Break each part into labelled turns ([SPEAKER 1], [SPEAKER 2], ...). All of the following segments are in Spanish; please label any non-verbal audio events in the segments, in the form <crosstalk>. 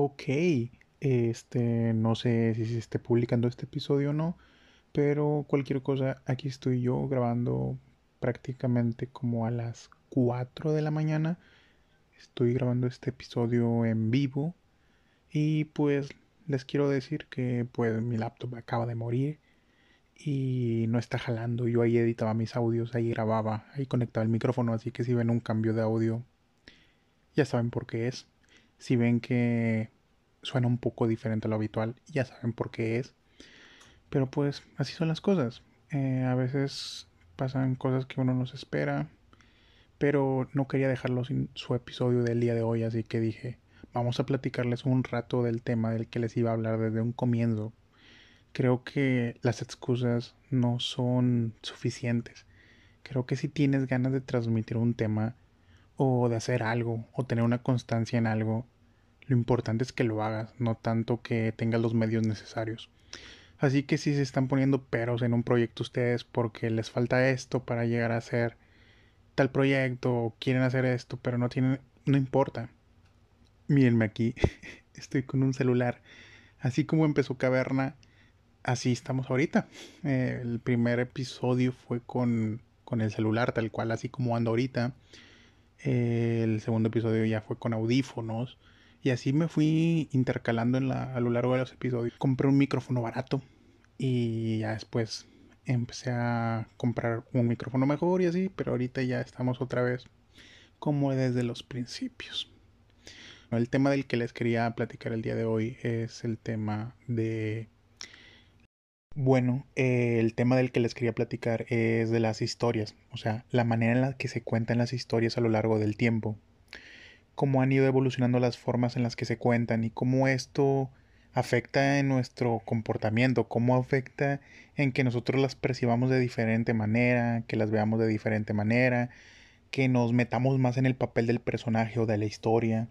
[SPEAKER 1] Ok, este, no sé si se esté publicando este episodio o no, pero cualquier cosa, aquí estoy yo grabando prácticamente como a las 4 de la mañana. Estoy grabando este episodio en vivo y pues les quiero decir que pues mi laptop acaba de morir y no está jalando. Yo ahí editaba mis audios, ahí grababa, ahí conectaba el micrófono, así que si ven un cambio de audio, ya saben por qué es. Si ven que suena un poco diferente a lo habitual, ya saben por qué es. Pero pues así son las cosas. Eh, a veces pasan cosas que uno no se espera. Pero no quería dejarlo sin su episodio del día de hoy, así que dije, vamos a platicarles un rato del tema del que les iba a hablar desde un comienzo creo que las excusas no son suficientes. Creo que si tienes ganas de transmitir un tema o de hacer algo o tener una constancia en algo, lo importante es que lo hagas, no tanto que tengas los medios necesarios. Así que si se están poniendo peros en un proyecto ustedes porque les falta esto para llegar a hacer tal proyecto o quieren hacer esto, pero no tienen, no importa. Mírenme aquí, <laughs> estoy con un celular. Así como empezó Caverna, así estamos ahorita. Eh, el primer episodio fue con, con, el celular, tal cual, así como ando ahorita. El segundo episodio ya fue con audífonos. Y así me fui intercalando en la, a lo largo de los episodios. Compré un micrófono barato y ya después empecé a comprar un micrófono mejor y así, pero ahorita ya estamos otra vez como desde los principios. El tema del que les quería platicar el día de hoy es el tema de bueno, eh, el tema del que les quería platicar es de las historias, o sea, la manera en la que se cuentan las historias a lo largo del tiempo, cómo han ido evolucionando las formas en las que se cuentan y cómo esto afecta en nuestro comportamiento, cómo afecta en que nosotros las percibamos de diferente manera, que las veamos de diferente manera, que nos metamos más en el papel del personaje o de la historia,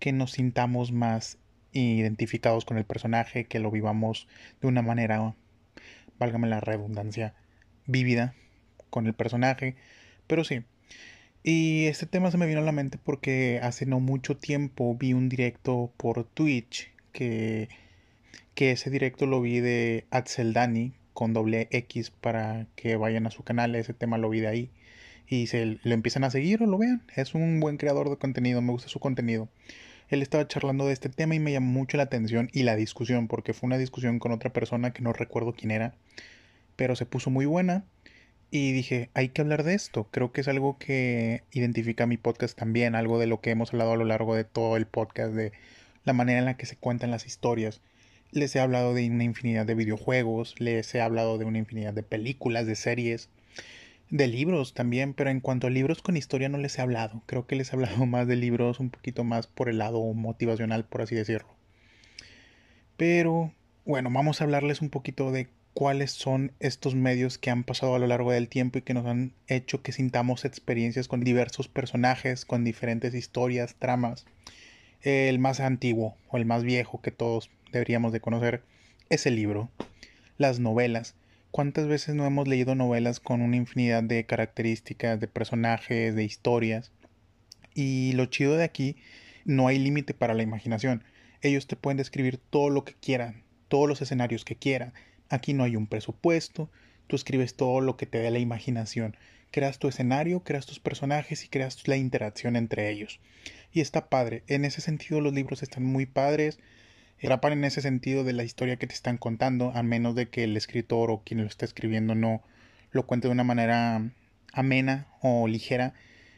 [SPEAKER 1] que nos sintamos más identificados con el personaje, que lo vivamos de una manera, válgame la redundancia, vívida con el personaje. Pero sí. Y este tema se me vino a la mente porque hace no mucho tiempo vi un directo por Twitch que, que ese directo lo vi de Axel Dani con doble X para que vayan a su canal. Ese tema lo vi de ahí. Y se lo empiezan a seguir o lo vean. Es un buen creador de contenido. Me gusta su contenido él estaba charlando de este tema y me llamó mucho la atención y la discusión, porque fue una discusión con otra persona que no recuerdo quién era, pero se puso muy buena y dije, hay que hablar de esto. Creo que es algo que identifica mi podcast también, algo de lo que hemos hablado a lo largo de todo el podcast, de la manera en la que se cuentan las historias. Les he hablado de una infinidad de videojuegos, les he hablado de una infinidad de películas, de series, de libros también, pero en cuanto a libros con historia no les he hablado. Creo que les he hablado <laughs> más de libros un poquito más por el lado motivacional, por así decirlo. Pero bueno, vamos a hablarles un poquito de cuáles son estos medios que han pasado a lo largo del tiempo y que nos han hecho que sintamos experiencias con diversos personajes, con diferentes historias, tramas. El más antiguo o el más viejo que todos deberíamos de conocer es el libro, las novelas ¿Cuántas veces no hemos leído novelas con una infinidad de características, de personajes, de historias? Y lo chido de aquí, no hay límite para la imaginación. Ellos te pueden describir todo lo que quieran, todos los escenarios que quieran. Aquí no hay un presupuesto, tú escribes todo lo que te dé la imaginación. Creas tu escenario, creas tus personajes y creas la interacción entre ellos. Y está padre. En ese sentido los libros están muy padres atrapan en ese sentido de la historia que te están contando, a menos de que el escritor o quien lo está escribiendo no lo cuente de una manera amena o ligera,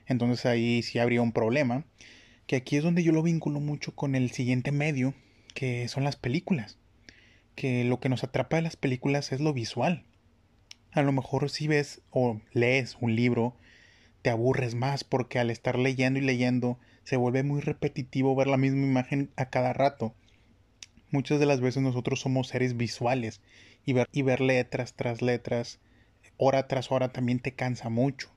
[SPEAKER 1] entonces ahí sí habría un problema. Que aquí es donde yo lo vinculo mucho con el siguiente medio, que son las películas. Que lo que nos atrapa de las películas es lo visual. A lo mejor si ves o lees un libro, te aburres más porque al estar leyendo y leyendo se vuelve muy repetitivo ver la misma imagen a cada rato. Muchas de las veces nosotros somos seres visuales y ver, y ver letras tras letras, hora tras hora también te cansa mucho.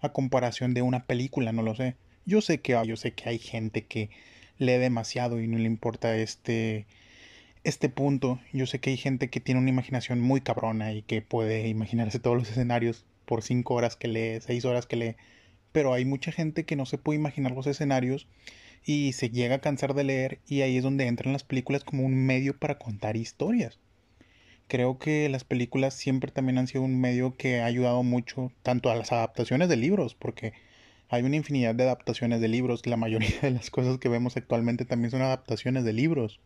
[SPEAKER 1] A comparación de una película, no lo sé. Yo sé que, yo sé que hay gente que lee demasiado y no le importa este, este punto. Yo sé que hay gente que tiene una imaginación muy cabrona y que puede imaginarse todos los escenarios por cinco horas que lee, seis horas que lee. Pero hay mucha gente que no se puede imaginar los escenarios y se llega a cansar de leer y ahí es donde entran las películas como un medio para contar historias. Creo que las películas siempre también han sido un medio que ha ayudado mucho tanto a las adaptaciones de libros, porque hay una infinidad de adaptaciones de libros, la mayoría de las cosas que vemos actualmente también son adaptaciones de libros.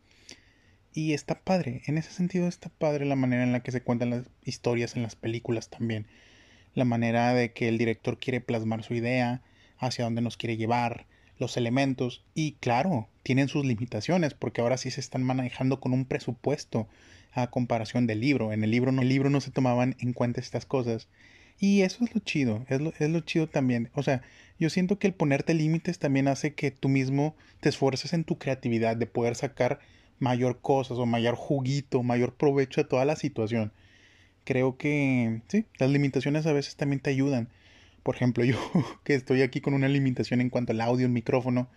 [SPEAKER 1] Y está padre, en ese sentido está padre la manera en la que se cuentan las historias en las películas también. La manera de que el director quiere plasmar su idea, hacia dónde nos quiere llevar, los elementos. Y claro, tienen sus limitaciones, porque ahora sí se están manejando con un presupuesto a comparación del libro. En el libro no, el libro no se tomaban en cuenta estas cosas. Y eso es lo chido, es lo, es lo chido también. O sea, yo siento que el ponerte límites también hace que tú mismo te esfuerces en tu creatividad de poder sacar mayor cosas o mayor juguito, mayor provecho a toda la situación. Creo que sí, las limitaciones a veces también te ayudan. Por ejemplo, yo <laughs> que estoy aquí con una limitación en cuanto al audio, el micrófono,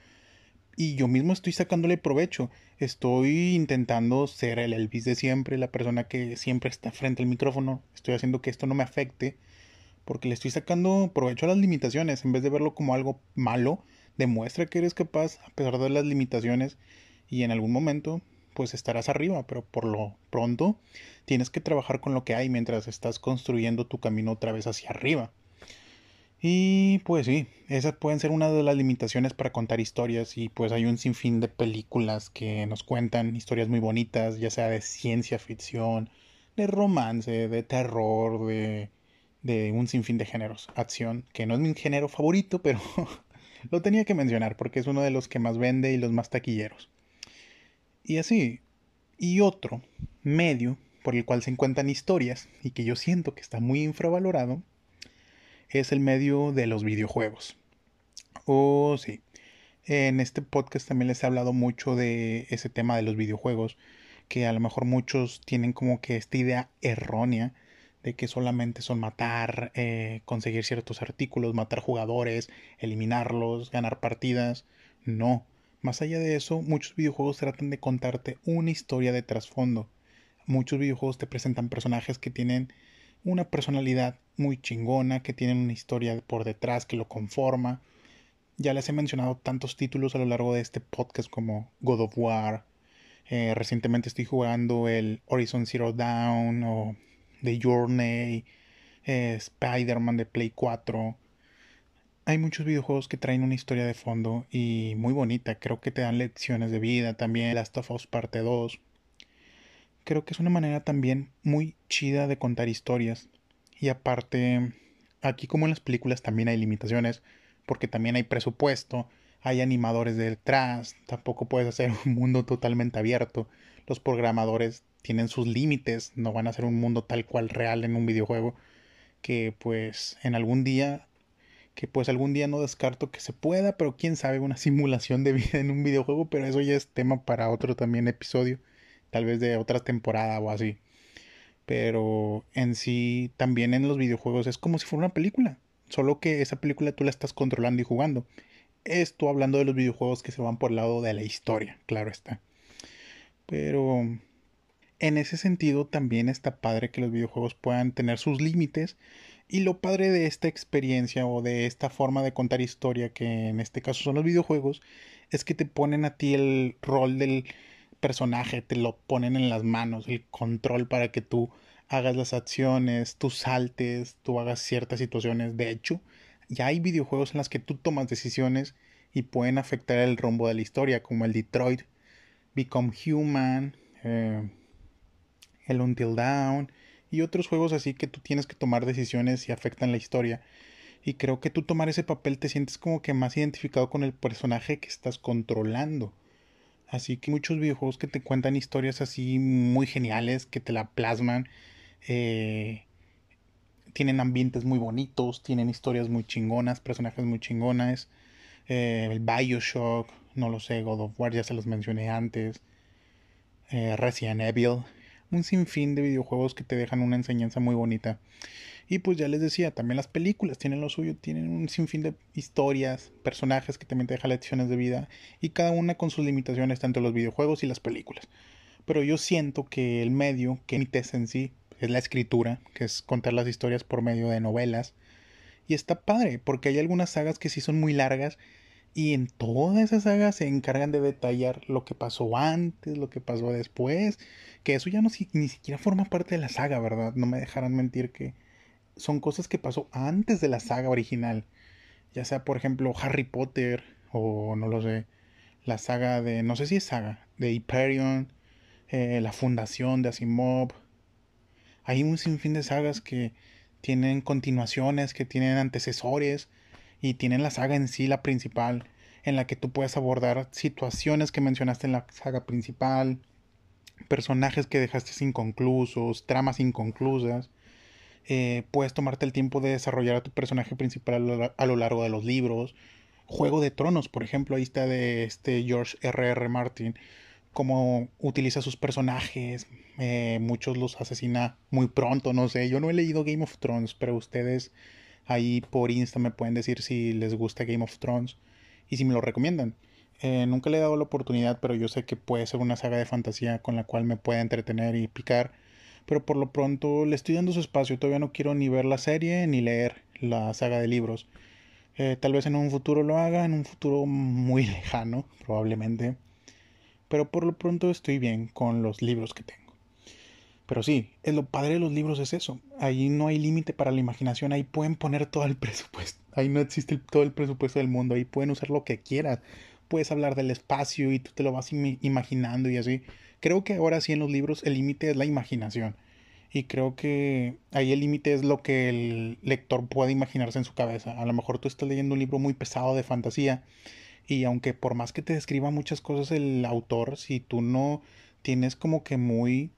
[SPEAKER 1] y yo mismo estoy sacándole provecho. Estoy intentando ser el Elvis de siempre, la persona que siempre está frente al micrófono. Estoy haciendo que esto no me afecte, porque le estoy sacando provecho a las limitaciones. En vez de verlo como algo malo, demuestra que eres capaz a pesar de las limitaciones y en algún momento pues estarás arriba, pero por lo pronto tienes que trabajar con lo que hay mientras estás construyendo tu camino otra vez hacia arriba. Y pues sí, esas pueden ser una de las limitaciones para contar historias y pues hay un sinfín de películas que nos cuentan historias muy bonitas, ya sea de ciencia ficción, de romance, de terror, de, de un sinfín de géneros. Acción, que no es mi género favorito, pero <laughs> lo tenía que mencionar porque es uno de los que más vende y los más taquilleros. Y así. Y otro medio por el cual se encuentran historias y que yo siento que está muy infravalorado es el medio de los videojuegos. Oh, sí. En este podcast también les he hablado mucho de ese tema de los videojuegos, que a lo mejor muchos tienen como que esta idea errónea de que solamente son matar, eh, conseguir ciertos artículos, matar jugadores, eliminarlos, ganar partidas. No, más allá de eso, muchos videojuegos tratan de contarte una historia de trasfondo. Muchos videojuegos te presentan personajes que tienen una personalidad muy chingona, que tienen una historia por detrás que lo conforma. Ya les he mencionado tantos títulos a lo largo de este podcast como God of War. Eh, recientemente estoy jugando el Horizon Zero Dawn o The Journey, eh, Spider-Man de Play 4 hay muchos videojuegos que traen una historia de fondo y muy bonita. Creo que te dan lecciones de vida también. Last of Us Parte 2. Creo que es una manera también muy chida de contar historias. Y aparte, aquí como en las películas también hay limitaciones. Porque también hay presupuesto. Hay animadores detrás. Tampoco puedes hacer <laughs> un mundo totalmente abierto. Los programadores tienen sus límites. No van a hacer un mundo tal cual real en un videojuego. Que pues en algún día que pues algún día no descarto que se pueda, pero quién sabe, una <laughs> simulación de vida en un videojuego, pero eso ya es tema para otro también episodio, tal vez de otra temporada o así. Pero en sí, también en los videojuegos es como si fuera una película, solo que esa película tú la estás controlando y jugando. Esto hablando de los videojuegos que se van por el lado de la historia, claro está. Pero en ese sentido también está padre que los videojuegos puedan tener sus límites y lo padre de esta experiencia o de esta forma de contar historia, que en este caso son los videojuegos, es que te ponen a ti el rol del personaje, te lo ponen en las manos, el control para que tú hagas las acciones, tú saltes, tú hagas ciertas situaciones. De hecho, ya hay videojuegos en los que tú tomas decisiones y pueden afectar el rumbo de la historia, como el Detroit, Become Human, eh, el Until Dawn y otros juegos así que tú tienes que tomar decisiones y afectan la historia. Y creo que tú tomar ese papel te sientes como que más identificado con el personaje que estás controlando. Así que muchos videojuegos que te cuentan historias así muy geniales, que te la plasman, eh, tienen ambientes muy bonitos, tienen historias muy chingonas, personajes muy chingonas. Eh, el Bioshock, no lo sé, God of War ya se los mencioné antes. Eh, Resident Evil, un sinfín de videojuegos que te dejan una enseñanza muy bonita. Y pues ya les decía, también las películas tienen lo suyo, tienen un sinfín de historias, personajes que también te dejan lecciones de vida y cada una con sus limitaciones, tanto los videojuegos y las películas. Pero yo siento que el medio que emites en sí es la escritura, que es contar las historias por medio de novelas. Y está padre, porque hay algunas sagas que sí son muy largas Y en toda esa saga se encargan de detallar lo que pasó antes, lo que pasó después. Que eso ya no ni siquiera forma parte de la saga, ¿verdad? No me dejarán mentir que son cosas que pasó antes de la saga original. Ya sea, por ejemplo, Harry Potter o no lo sé, la saga de, no sé si es saga, de Hyperion, eh, la fundación de Asimov. Hay un sinfín de sagas que tienen continuaciones, que tienen antecesores y tienen la saga en sí, la principal, en la que tú puedes abordar situaciones que mencionaste en la saga principal, personajes que dejaste inconclusos, tramas inconclusas. Eh, puedes tomarte el tiempo de desarrollar a tu personaje principal a lo largo de los libros. Juego de Tronos, por ejemplo, ahí está de este George R.R. R. Martin, cómo utiliza sus personajes, eh, muchos los asesina muy pronto, no sé, yo no he leído Game of Thrones, pero ustedes ahí por Insta me pueden decir si les gusta Game of Thrones y si me lo recomiendan. Eh, nunca le he dado la oportunidad, pero yo sé que puede ser una saga de fantasía con la cual me puede entretener y picar. Pero por lo pronto le estoy dando su espacio. Todavía no quiero ni ver la serie ni leer la saga de libros. Eh, tal vez en un futuro lo haga, en un futuro muy <laughs> lejano, probablemente. Pero por lo pronto estoy bien con los libros que tengo. Pero sí, es lo padre de los libros es eso. Ahí no hay límite para la imaginación. Ahí pueden poner todo el <laughs> presupuesto. Ahí no existe todo el presupuesto del mundo. Ahí pueden usar lo que quieras puedes hablar del espacio y tú te lo vas imaginando y así. Creo que ahora sí en los libros el límite es la imaginación. Y creo que ahí el límite es lo que el lector puede imaginarse en su cabeza. A lo mejor tú estás leyendo un libro muy pesado de fantasía y aunque por más que te describa muchas cosas el autor, si tú no tienes como que muy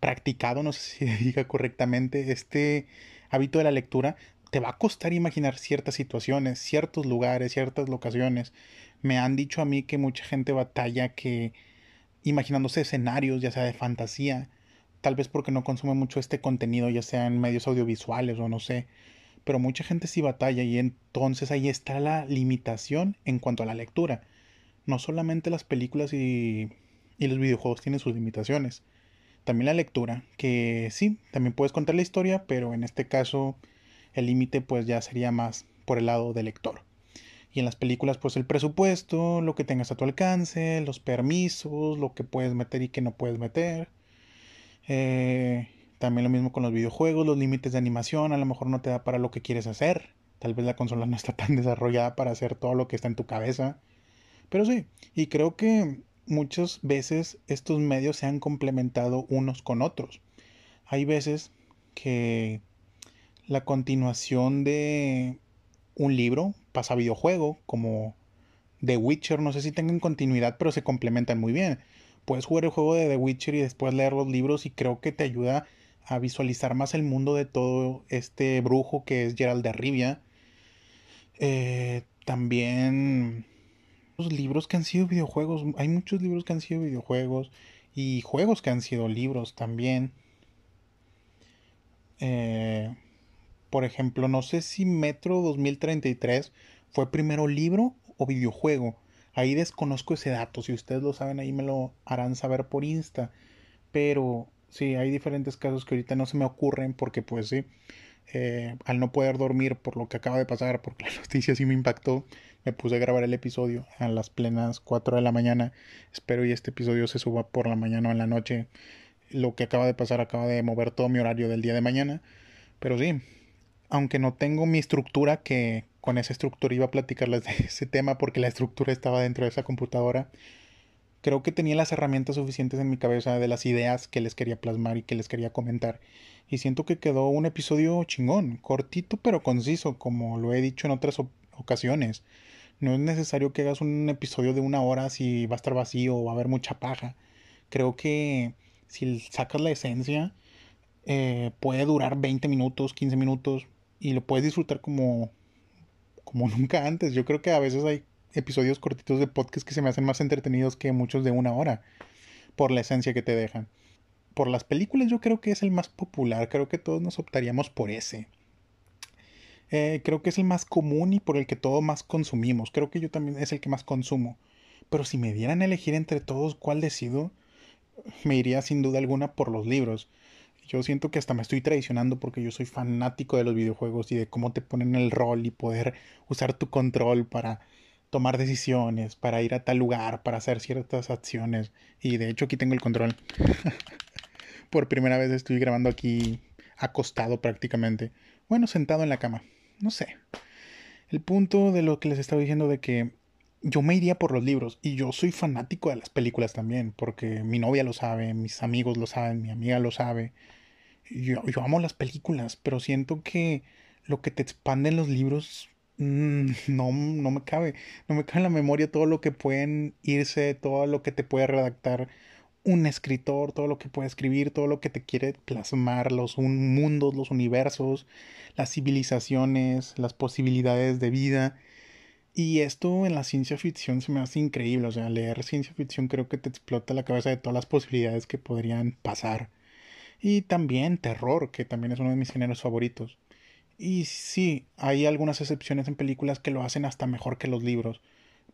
[SPEAKER 1] practicado, no sé si <laughs> diga correctamente, este hábito de la lectura, te va a costar imaginar ciertas situaciones, ciertos lugares, ciertas locaciones me han dicho a mí que mucha gente batalla que imaginándose escenarios, ya sea de fantasía, tal vez porque no consume mucho este contenido, ya sea en medios audiovisuales o no sé, pero mucha gente sí batalla y entonces ahí está la limitación en cuanto a la lectura. No solamente las películas y, y los videojuegos tienen sus limitaciones, también la lectura, que sí, también puedes contar la historia, pero en este caso el límite pues ya sería más por el lado del lector. Y en las películas, pues el presupuesto, lo que tengas a tu alcance, los permisos, lo que puedes meter y que no puedes meter. Eh, también lo mismo con los videojuegos, los límites de animación, a lo mejor no te da para lo que quieres hacer. Tal vez la consola <laughs> no está tan desarrollada para hacer todo lo que está en tu cabeza. Pero sí, y creo que muchas veces estos medios se han complementado unos con otros. Hay veces que la continuación de un libro pasa videojuego, como The Witcher, no sé si tengan continuidad, pero se complementan muy bien. Puedes jugar el juego de The Witcher y después leer los libros y creo que te ayuda a visualizar más el mundo de todo este brujo que es Gerald de Rivia. Eh, también los libros que han sido videojuegos, hay muchos libros que han sido videojuegos y juegos que han sido libros también. Eh, por ejemplo, no sé si Metro 2033 fue primero libro o videojuego. Ahí desconozco ese dato. Si ustedes lo saben, ahí me lo harán saber por Insta. Pero sí, hay diferentes casos que ahorita no se me ocurren porque pues sí, eh, al no poder dormir por lo que acaba de pasar, porque la <laughs> noticia sí me impactó, me puse a grabar el episodio a las plenas 4 de la mañana. Espero y este episodio se suba por la mañana o en la noche. Lo que acaba de pasar acaba de mover todo mi horario del día de mañana. Pero sí, aunque no tengo mi estructura, que con esa estructura iba a platicarles de <laughs> ese tema porque la estructura estaba dentro de esa computadora, creo que tenía las herramientas suficientes en mi cabeza de las ideas que les quería plasmar y que les quería comentar. Y siento que quedó un episodio chingón, cortito pero conciso, como lo he dicho en otras ocasiones. No es necesario que hagas un episodio de una hora si va a estar vacío o va a haber mucha paja. Creo que si sacas la esencia, eh, puede durar 20 minutos, 15 minutos, y lo puedes disfrutar como, como <laughs> nunca antes. Yo creo que a veces hay episodios cortitos de podcast que se me hacen más entretenidos que muchos de una hora, por la esencia que te dejan. Por las películas yo creo que es el más popular, creo que todos nos optaríamos por ese. Eh, creo que es el más común y por el que todos más consumimos. Creo que yo también es el que más consumo. Pero si me dieran a elegir entre todos cuál decido, me iría sin duda alguna por los libros. Yo siento que hasta me estoy traicionando porque yo soy fanático de los videojuegos y de cómo te ponen el rol y poder usar tu control para tomar decisiones, para ir a tal lugar, para hacer ciertas acciones. Y de hecho aquí tengo el control. <laughs> Por primera vez estoy grabando aquí acostado prácticamente. Bueno, sentado en la cama. No sé. El punto de lo que les estaba diciendo de que yo me iría por los libros y yo soy fanático de las películas también, porque mi novia lo sabe, mis amigos lo saben, mi amiga lo sabe. Yo, yo amo las películas, pero siento que lo que te expande en los libros mm, <laughs> no, no me cabe. No me cabe en la memoria todo lo que pueden irse, todo lo que te puede redactar un escritor, todo lo que puede escribir, todo lo que te quiere plasmar, los mundos, los universos, las civilizaciones, las posibilidades de vida. Y esto en la ciencia ficción se me hace increíble. O sea, leer ciencia ficción creo que te explota la cabeza de todas las posibilidades que podrían pasar. Y también terror, que también es uno de mis géneros favoritos. Y sí, hay algunas excepciones en películas que lo hacen hasta mejor que los libros,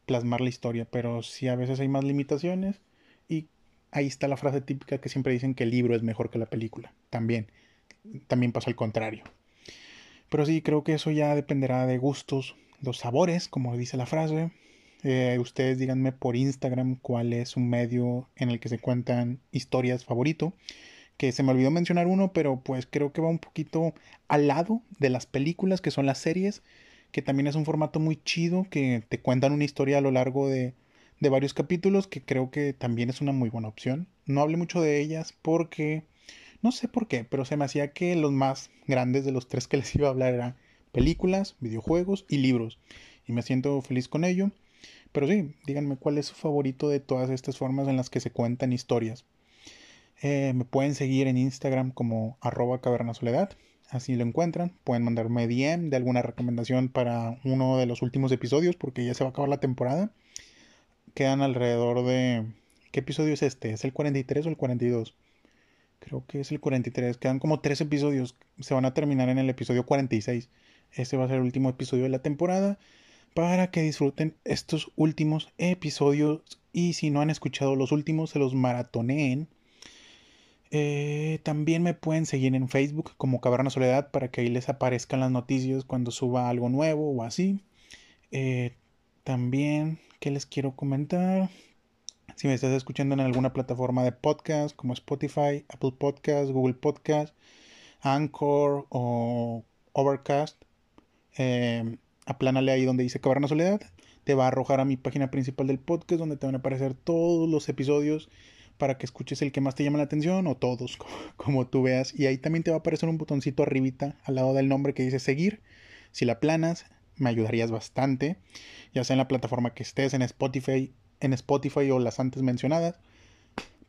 [SPEAKER 1] plasmar la historia, pero sí a veces hay más limitaciones y ahí está la frase típica que siempre dicen que el libro es mejor que la película. También, también pasa al contrario. Pero sí, creo que eso ya dependerá de gustos, los sabores, como dice la frase. Eh, ustedes díganme por Instagram cuál es un medio en el que se cuentan historias favorito. Que se me olvidó mencionar uno, pero pues creo que va un poquito al lado de las películas, que son las series, que también es un formato muy chido, que te cuentan una historia a lo largo de, de varios capítulos que creo que también es una muy buena opción. No hablé mucho de ellas porque no sé por qué, pero se me hacía que los más grandes de los tres que les iba a hablar eran películas, videojuegos y libros. Y me siento feliz con ello. Pero sí, díganme cuál es su favorito de todas estas formas en las que se cuentan historias. Eh, me pueden seguir en Instagram como arroba cavernasoledad. Así lo encuentran. Pueden mandarme DM de alguna recomendación para uno de los últimos episodios porque ya se va a acabar la temporada quedan alrededor de... ¿Qué episodio es este? ¿Es el 43 o el 42? Creo que es el 43. Quedan como tres episodios. Se van a terminar en el episodio 46. Este va a ser el último episodio de la temporada. Para que disfruten estos últimos episodios. Y si no han escuchado los últimos, se los maratoneen. Eh, también me pueden seguir en Facebook como Caverna Soledad para que ahí les aparezcan las noticias cuando suba algo nuevo o así. Eh, también ¿Qué les quiero comentar? Si me estás escuchando en alguna plataforma de podcast como Spotify, Apple Podcast, Google Podcast, Anchor o Overcast, eh, aplánale ahí donde dice Caverna Soledad. Te va a arrojar a mi página principal del podcast donde te van a aparecer todos los episodios para que escuches el que más te llama la atención o todos, <laughs> como, tú veas. Y ahí también te va a aparecer un botoncito arribita al lado del nombre que dice seguir. Si la aplanas, me ayudarías bastante, ya sea en la plataforma que estés, en Spotify, en Spotify o las antes mencionadas.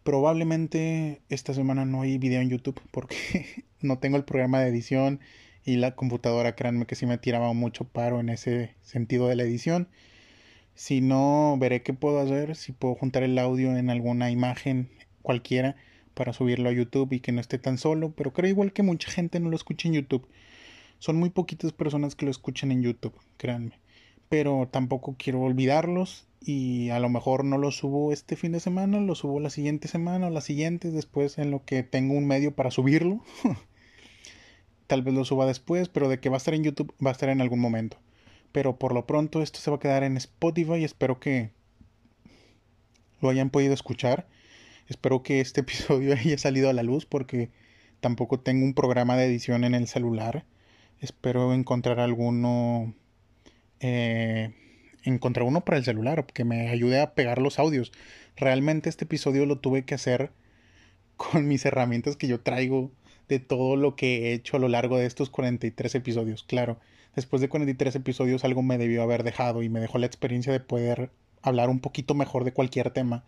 [SPEAKER 1] Probablemente esta semana no hay video en YouTube porque <laughs> no tengo el programa de edición y la computadora, créanme que sí me tiraba mucho paro en ese sentido de la edición. Si no, veré qué puedo hacer, si puedo juntar el audio en alguna imagen cualquiera para subirlo a YouTube y que no esté tan solo, pero creo igual que mucha gente no lo escucha en YouTube. Son muy poquitas personas que lo escuchan en YouTube, créanme. Pero tampoco quiero olvidarlos y a lo mejor no lo subo este fin de semana, lo subo la siguiente semana o la siguiente, después en lo que tengo un medio para subirlo. <laughs> Tal vez lo suba después, pero de que va a estar en YouTube, va a estar en algún momento. Pero por lo pronto esto se va a quedar en Spotify espero que lo hayan podido escuchar. Espero que este <laughs> episodio haya salido a la luz porque tampoco tengo un programa de edición en el celular. Espero encontrar alguno. Eh, encontrar uno para el celular que me ayude a pegar los audios. Realmente este episodio lo tuve que hacer con mis herramientas que yo traigo de todo lo que he hecho a lo largo de estos 43 episodios. Claro, después de 43 episodios algo me debió haber dejado y me dejó la experiencia de poder hablar un poquito mejor de cualquier tema,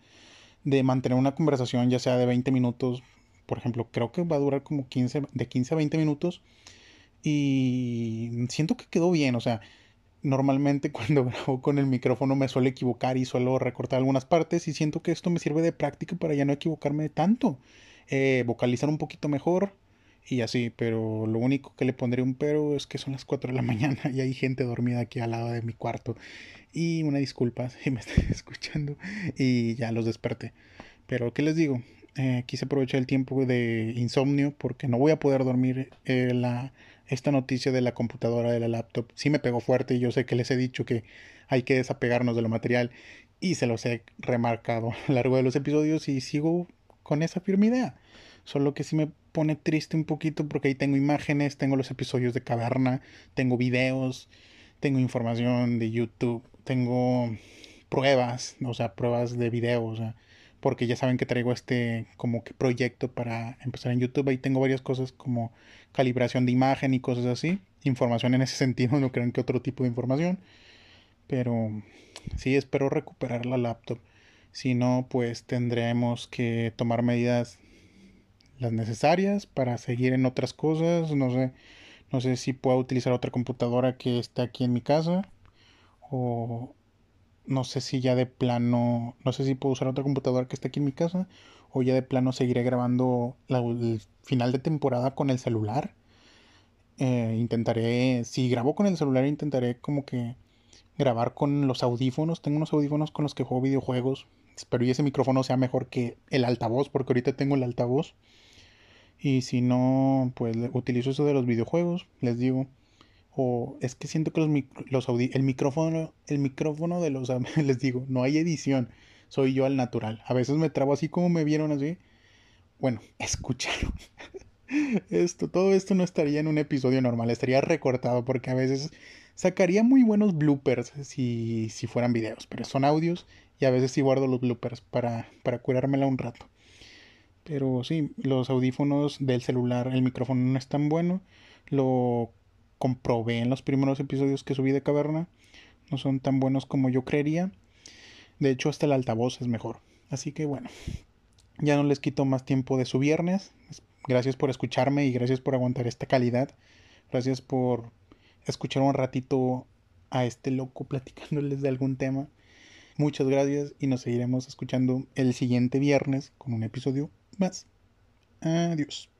[SPEAKER 1] de mantener una conversación ya sea de 20 minutos, por ejemplo, creo que va a durar como 15, de 15 a 20 minutos y siento que quedó bien, o sea, normalmente <laughs> cuando grabo con el micrófono me suelo equivocar y suelo recortar algunas partes y siento que esto me sirve de práctica para ya no equivocarme tanto, eh, vocalizar un poquito mejor y así, pero lo único que le pondría un pero es que son las 4 de la <laughs> mañana y hay gente dormida aquí al lado de mi cuarto y una disculpa <laughs> si me están escuchando y ya los desperté. Pero, ¿qué les digo? Eh, quise aprovechar el tiempo de insomnio porque no voy a poder dormir eh, la esta noticia de la computadora, de la laptop, sí me pegó fuerte y yo sé que les he dicho que hay que desapegarnos de lo material y se los he remarcado <laughs> a lo largo de los episodios y sigo con esa firme idea. Solo que sí me pone triste un poquito porque ahí tengo imágenes, tengo los episodios de Caverna, tengo videos, tengo información de YouTube, tengo pruebas, o sea, pruebas de videos, porque ya saben que traigo este como que proyecto para empezar en YouTube. Ahí tengo varias cosas como calibración de imagen y cosas así. Información en ese <laughs> sentido, no crean que otro tipo de información. Pero sí, espero recuperar la laptop. Si no, pues tendremos que tomar medidas las necesarias para seguir en otras cosas. No sé, no sé si puedo utilizar otra computadora que esté aquí en mi casa. O no sé si ya de plano, no sé si puedo usar otra computadora que esté aquí en mi casa. O ya de plano seguiré grabando el final de temporada con el celular. Eh, intentaré, si grabo con el celular, intentaré como que grabar con los audífonos. Tengo unos audífonos con los que juego videojuegos. Espero y ese micrófono sea mejor que el altavoz, porque ahorita tengo el altavoz. Y si no, pues utilizo eso de los videojuegos, les digo. O es que siento que los, los el micrófono, el micrófono de los <laughs> les digo, no hay edición. Soy yo al natural. A veces me trabo así como me vieron así. Bueno, <laughs> escucharon. esto, todo esto no estaría en un episodio normal, estaría recortado porque a veces Sacaría muy buenos bloopers si, si fueran videos, pero son audios y a veces sí guardo los bloopers para, para curármela un rato. Pero sí, los audífonos del celular, el micrófono no es tan bueno. Lo comprobé en los primeros episodios que subí de Caverna. No son tan buenos como yo creería. De hecho, hasta el altavoz es mejor. Así que bueno, ya no les quito más tiempo de su viernes. Gracias por escucharme y gracias por aguantar esta calidad. Gracias por escuchar un ratito a este loco platicándoles de algún tema. Muchas gracias y nos seguiremos escuchando el siguiente viernes con un episodio más. Adiós.